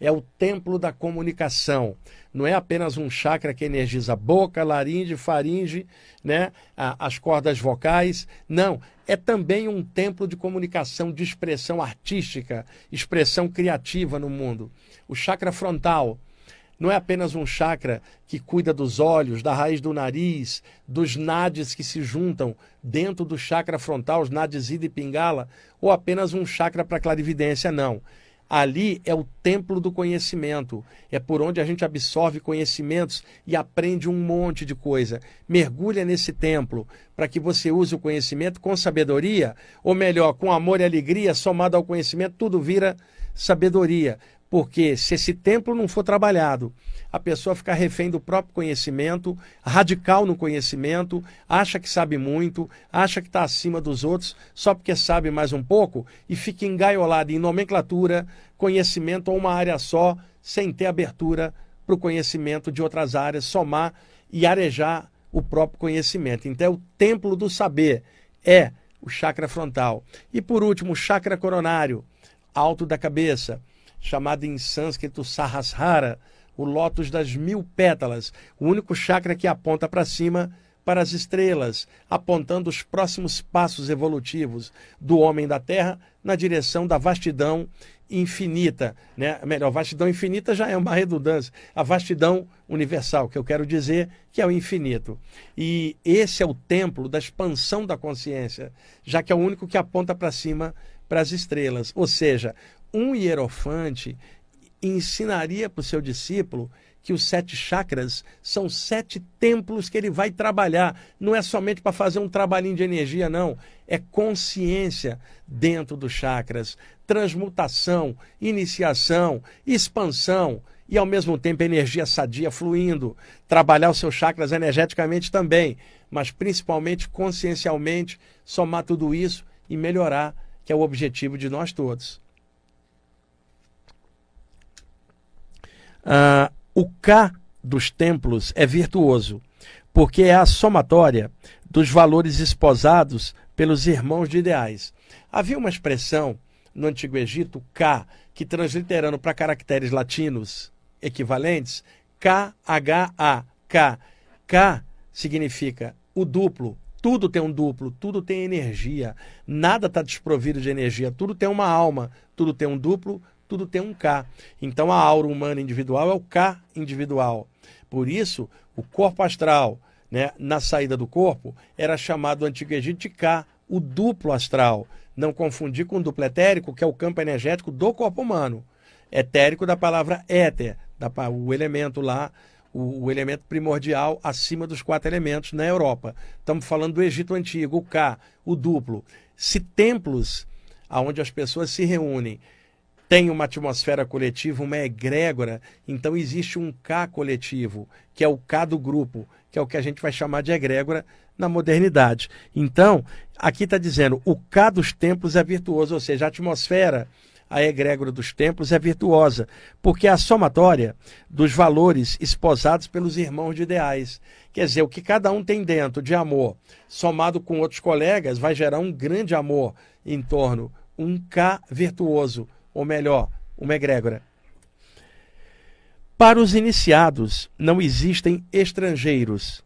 é o templo da comunicação. Não é apenas um chakra que energiza boca, laringe, faringe, né, as cordas vocais. Não, é também um templo de comunicação, de expressão artística, expressão criativa no mundo. O chakra frontal não é apenas um chakra que cuida dos olhos, da raiz do nariz, dos nadis que se juntam dentro do chakra frontal, os nadis ida e pingala, ou apenas um chakra para clarividência, não. Ali é o templo do conhecimento, é por onde a gente absorve conhecimentos e aprende um monte de coisa. Mergulha nesse templo para que você use o conhecimento com sabedoria, ou melhor, com amor e alegria, somado ao conhecimento, tudo vira sabedoria. Porque se esse templo não for trabalhado, a pessoa fica refém do próprio conhecimento, radical no conhecimento, acha que sabe muito, acha que está acima dos outros, só porque sabe mais um pouco, e fica engaiolado em nomenclatura, conhecimento ou uma área só, sem ter abertura para o conhecimento de outras áreas, somar e arejar o próprio conhecimento. Então, é o templo do saber é o chakra frontal. E por último, o chakra coronário, alto da cabeça chamado em sânscrito Sahasrara, o lótus das mil pétalas, o único chakra que aponta para cima para as estrelas, apontando os próximos passos evolutivos do homem da Terra na direção da vastidão infinita, né? Melhor, vastidão infinita já é uma redundância. A vastidão universal, que eu quero dizer que é o infinito. E esse é o templo da expansão da consciência, já que é o único que aponta para cima para as estrelas. Ou seja, um hierofante ensinaria para o seu discípulo que os sete chakras são sete templos que ele vai trabalhar. Não é somente para fazer um trabalhinho de energia, não. É consciência dentro dos chakras, transmutação, iniciação, expansão e ao mesmo tempo energia sadia fluindo. Trabalhar os seus chakras energeticamente também, mas principalmente consciencialmente, somar tudo isso e melhorar, que é o objetivo de nós todos. Ah, o K dos templos é virtuoso, porque é a somatória dos valores esposados pelos irmãos de ideais. Havia uma expressão no Antigo Egito, K, que transliterando para caracteres latinos equivalentes, K-H-A, K. K significa o duplo, tudo tem um duplo, tudo tem energia, nada está desprovido de energia, tudo tem uma alma, tudo tem um duplo, tudo tem um K. Então a aura humana individual é o K individual. Por isso, o corpo astral, né, na saída do corpo, era chamado no Antigo Egito de Ka, o duplo astral. Não confundir com o duplo etérico, que é o campo energético do corpo humano. Etérico da palavra éter, da, o elemento lá, o, o, elemento primordial acima dos quatro elementos na Europa. Estamos falando do Egito Antigo, o Ka, o duplo. Se templos onde as pessoas se reúnem tem uma atmosfera coletiva, uma egrégora, então existe um K coletivo, que é o K do grupo, que é o que a gente vai chamar de egrégora na modernidade. Então, aqui está dizendo, o K dos templos é virtuoso, ou seja, a atmosfera, a egrégora dos templos é virtuosa, porque é a somatória dos valores esposados pelos irmãos de ideais. Quer dizer, o que cada um tem dentro de amor, somado com outros colegas, vai gerar um grande amor em torno, um K virtuoso ou melhor, uma egrégora. Para os iniciados, não existem estrangeiros,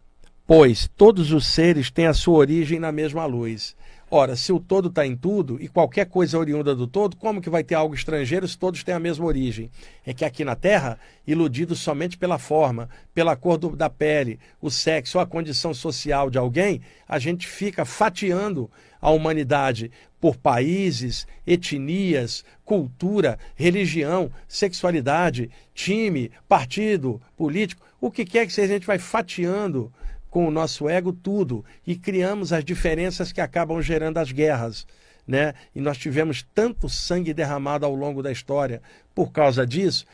pois todos os seres têm a sua origem na mesma luz. Ora, se o todo está em tudo e qualquer coisa é oriunda do todo, como que vai ter algo estrangeiro se todos têm a mesma origem? É que aqui na Terra, iludidos somente pela forma, pela cor do, da pele, o sexo ou a condição social de alguém, a gente fica fatiando a humanidade por países, etnias, cultura, religião, sexualidade, time, partido, político, o que quer que seja, a gente vai fatiando com o nosso ego tudo e criamos as diferenças que acabam gerando as guerras. Né? E nós tivemos tanto sangue derramado ao longo da história por causa disso.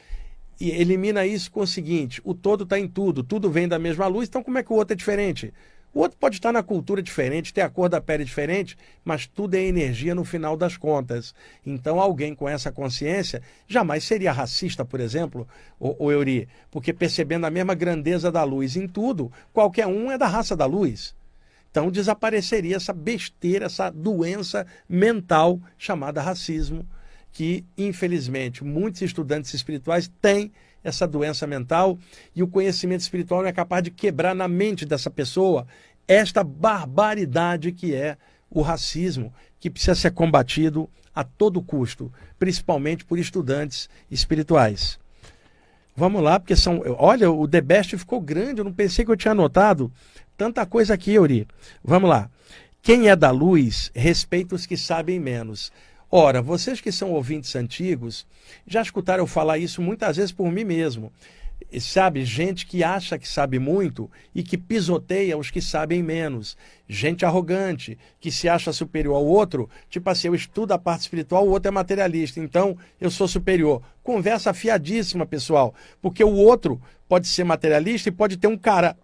E elimina isso com o seguinte: o todo está em tudo, tudo vem da mesma luz, então como é que o outro é diferente? O outro pode estar na cultura diferente, ter a cor da pele diferente, mas tudo é energia no final das contas. Então, alguém com essa consciência jamais seria racista, por exemplo, o, o Euri, porque percebendo a mesma grandeza da luz em tudo, qualquer um é da raça da luz. Então, desapareceria essa besteira, essa doença mental chamada racismo, que, infelizmente, muitos estudantes espirituais têm essa doença mental e o conhecimento espiritual não é capaz de quebrar na mente dessa pessoa esta barbaridade que é o racismo, que precisa ser combatido a todo custo, principalmente por estudantes espirituais. Vamos lá, porque são. Olha, o The Best ficou grande, eu não pensei que eu tinha anotado tanta coisa aqui, Yuri. Vamos lá. Quem é da luz, respeita os que sabem menos. Ora, vocês que são ouvintes antigos, já escutaram eu falar isso muitas vezes por mim mesmo. Sabe, gente que acha que sabe muito e que pisoteia os que sabem menos. Gente arrogante, que se acha superior ao outro, tipo assim, eu estudo a parte espiritual, o outro é materialista, então eu sou superior. Conversa fiadíssima, pessoal, porque o outro pode ser materialista e pode ter um cara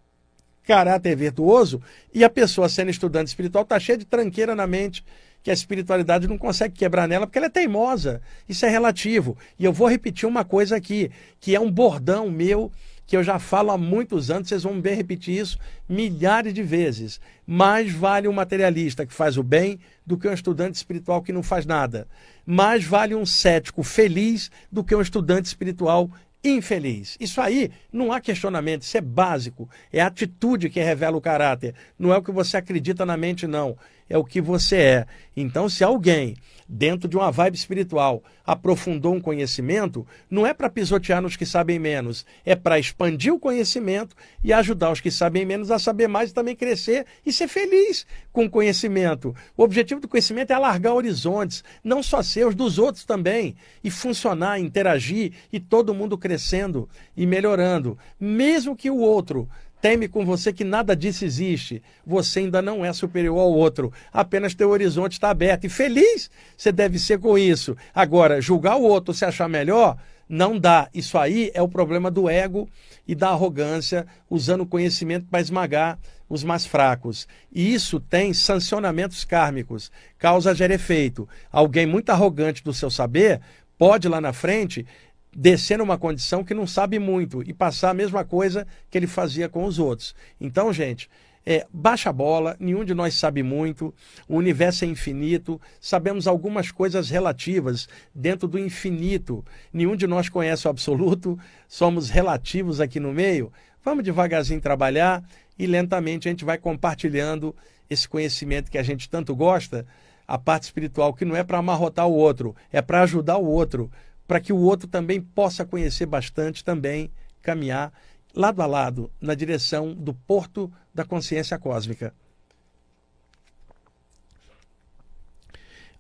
caráter virtuoso e a pessoa sendo estudante espiritual está cheia de tranqueira na mente que a espiritualidade não consegue quebrar nela porque ela é teimosa. Isso é relativo. E eu vou repetir uma coisa aqui, que é um bordão meu que eu já falo há muitos anos, vocês vão ver repetir isso milhares de vezes. Mais vale um materialista que faz o bem do que um estudante espiritual que não faz nada. Mais vale um cético feliz do que um estudante espiritual infeliz. Isso aí não há questionamento, isso é básico. É a atitude que revela o caráter. Não é o que você acredita na mente, não é o que você é. Então, se alguém, dentro de uma vibe espiritual, aprofundou um conhecimento, não é para pisotear nos que sabem menos, é para expandir o conhecimento e ajudar os que sabem menos a saber mais e também crescer e ser feliz com o conhecimento. O objetivo do conhecimento é alargar horizontes, não só seus, dos outros também, e funcionar, interagir e todo mundo crescendo e melhorando. Mesmo que o outro teme com você que nada disso existe. Você ainda não é superior ao outro. Apenas teu horizonte está aberto. E feliz você deve ser com isso. Agora, julgar o outro, se achar melhor, não dá. Isso aí é o problema do ego e da arrogância, usando o conhecimento para esmagar os mais fracos. E isso tem sancionamentos kármicos. Causa gera efeito. Alguém muito arrogante do seu saber pode lá na frente descer numa condição que não sabe muito e passar a mesma coisa que ele fazia com os outros. Então, gente, é, baixa a bola, nenhum de nós sabe muito, o universo é infinito, sabemos algumas coisas relativas dentro do infinito, nenhum de nós conhece o absoluto, somos relativos aqui no meio. Vamos devagarzinho trabalhar e lentamente a gente vai compartilhando esse conhecimento que a gente tanto gosta, a parte espiritual, que não é para amarrotar o outro, é para ajudar o outro para que o outro também possa conhecer bastante, também caminhar lado a lado, na direção do porto da consciência cósmica.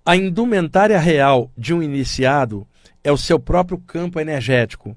A indumentária real de um iniciado é o seu próprio campo energético,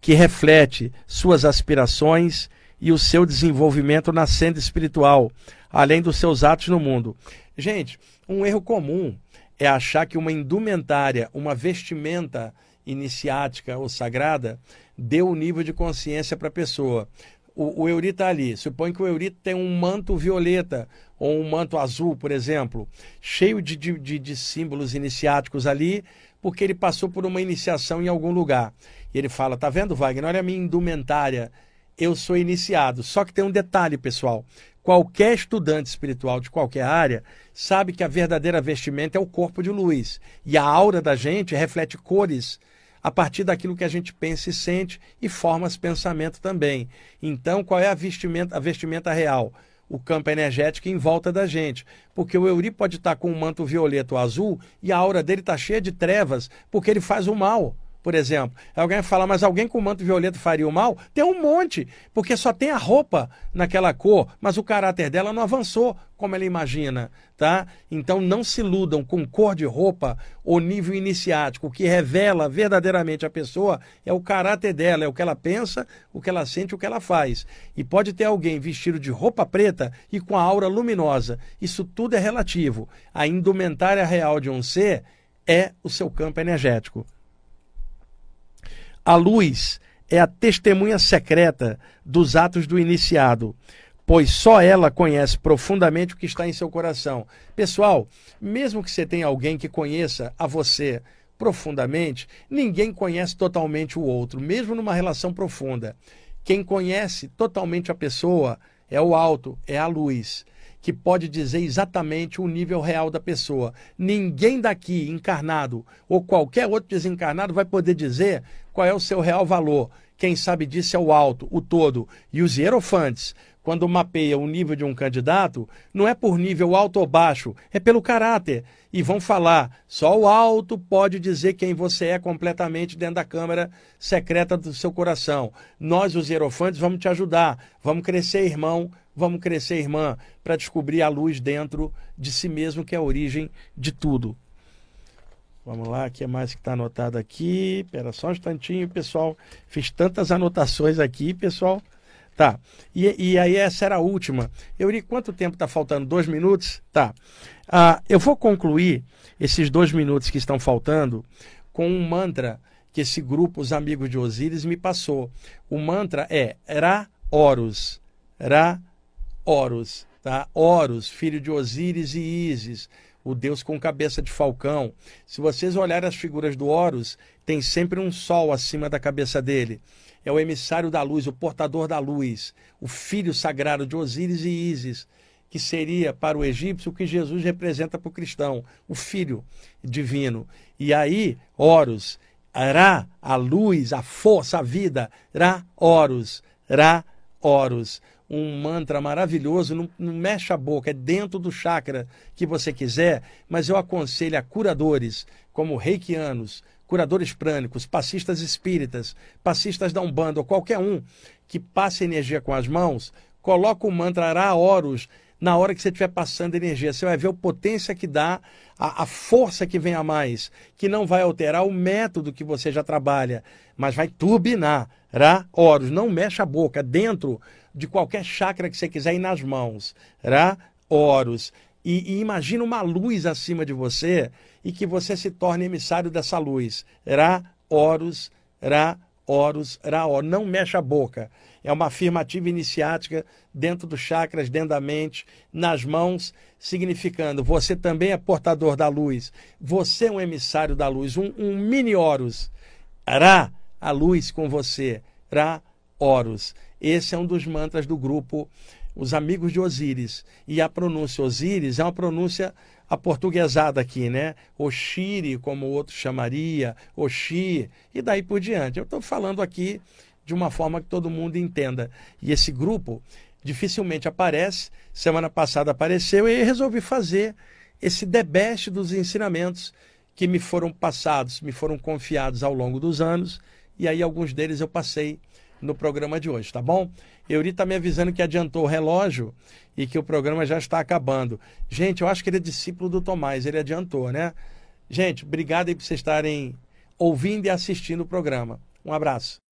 que reflete suas aspirações e o seu desenvolvimento na senda espiritual, além dos seus atos no mundo. Gente, um erro comum é achar que uma indumentária, uma vestimenta iniciática ou sagrada, deu o nível de consciência para a pessoa. O, o está ali. Supõe que o Euri tem um manto violeta ou um manto azul, por exemplo, cheio de, de, de símbolos iniciáticos ali, porque ele passou por uma iniciação em algum lugar. E ele fala: tá vendo, Wagner? Olha a minha indumentária. Eu sou iniciado. Só que tem um detalhe, pessoal. Qualquer estudante espiritual de qualquer área sabe que a verdadeira vestimenta é o corpo de luz. E a aura da gente reflete cores a partir daquilo que a gente pensa e sente e forma esse pensamento também. Então, qual é a vestimenta, a vestimenta real? O campo energético em volta da gente. Porque o Euri pode estar com um manto violeta ou azul e a aura dele está cheia de trevas, porque ele faz o mal por exemplo. Alguém fala, mas alguém com manto violeta faria o mal? Tem um monte, porque só tem a roupa naquela cor, mas o caráter dela não avançou como ela imagina, tá? Então não se iludam com cor de roupa ou nível iniciático. O que revela verdadeiramente a pessoa é o caráter dela, é o que ela pensa, o que ela sente, o que ela faz. E pode ter alguém vestido de roupa preta e com a aura luminosa. Isso tudo é relativo. A indumentária real de um ser é o seu campo energético. A luz é a testemunha secreta dos atos do iniciado, pois só ela conhece profundamente o que está em seu coração. Pessoal, mesmo que você tenha alguém que conheça a você profundamente, ninguém conhece totalmente o outro, mesmo numa relação profunda. Quem conhece totalmente a pessoa é o alto, é a luz que pode dizer exatamente o nível real da pessoa. Ninguém daqui, encarnado ou qualquer outro desencarnado, vai poder dizer qual é o seu real valor. Quem sabe disso é o alto, o todo. E os hierofantes, quando mapeia o nível de um candidato, não é por nível alto ou baixo, é pelo caráter. E vão falar, só o alto pode dizer quem você é completamente dentro da câmara secreta do seu coração. Nós, os hierofantes, vamos te ajudar, vamos crescer, irmão, vamos crescer, irmã, para descobrir a luz dentro de si mesmo, que é a origem de tudo. Vamos lá, o que mais que está anotado aqui? Espera só um instantinho, pessoal. Fiz tantas anotações aqui, pessoal. Tá. E, e aí essa era a última. Eu li quanto tempo está faltando? Dois minutos? Tá. Ah, eu vou concluir esses dois minutos que estão faltando com um mantra que esse grupo, os amigos de Osíris, me passou. O mantra é Ra Horus. Ra Horus. Tá? Horus, filho de Osíris e Ísis o deus com cabeça de falcão. Se vocês olharem as figuras do Horus, tem sempre um sol acima da cabeça dele. É o emissário da luz, o portador da luz, o filho sagrado de Osíris e Ísis, que seria para o egípcio o que Jesus representa para o cristão, o filho divino. E aí, Horus, Ra, a luz, a força, a vida, Ra, Horus, Ra, Horus um mantra maravilhoso, não, não, mexe a boca, é dentro do chakra que você quiser, mas eu aconselho a curadores, como reikianos, curadores prânicos, passistas espíritas, passistas da Umbanda, ou qualquer um que passe energia com as mãos, coloca o mantra Ara Horus na hora que você estiver passando energia. Você vai ver a potência que dá, a, a, força que vem a mais, que não vai alterar o método que você já trabalha, mas vai turbinar. Ra, Horus, não mexe a boca, dentro de qualquer chakra que você quiser ir nas mãos. Ra, Horus. E, e imagina uma luz acima de você e que você se torne emissário dessa luz. Ra, Horus, Ra, Horus, Ra, Horus. Não mexe a boca. É uma afirmativa iniciática dentro dos chakras, dentro da mente, nas mãos, significando você também é portador da luz. Você é um emissário da luz, um, um mini Horus. Ra, a luz com você. Ra, Horus. Esse é um dos mantras do grupo Os Amigos de Osíris. E a pronúncia Osíris é uma pronúncia aportuguesada aqui, né? Oxiri, como o outro chamaria, Oxi, e daí por diante. Eu estou falando aqui de uma forma que todo mundo entenda. E esse grupo dificilmente aparece. Semana passada apareceu e resolvi fazer esse debeste dos ensinamentos que me foram passados, me foram confiados ao longo dos anos. E aí alguns deles eu passei no programa de hoje, tá bom? Euri está me avisando que adiantou o relógio e que o programa já está acabando. Gente, eu acho que ele é discípulo do Tomás, ele adiantou, né? Gente, obrigado aí por vocês estarem ouvindo e assistindo o programa. Um abraço.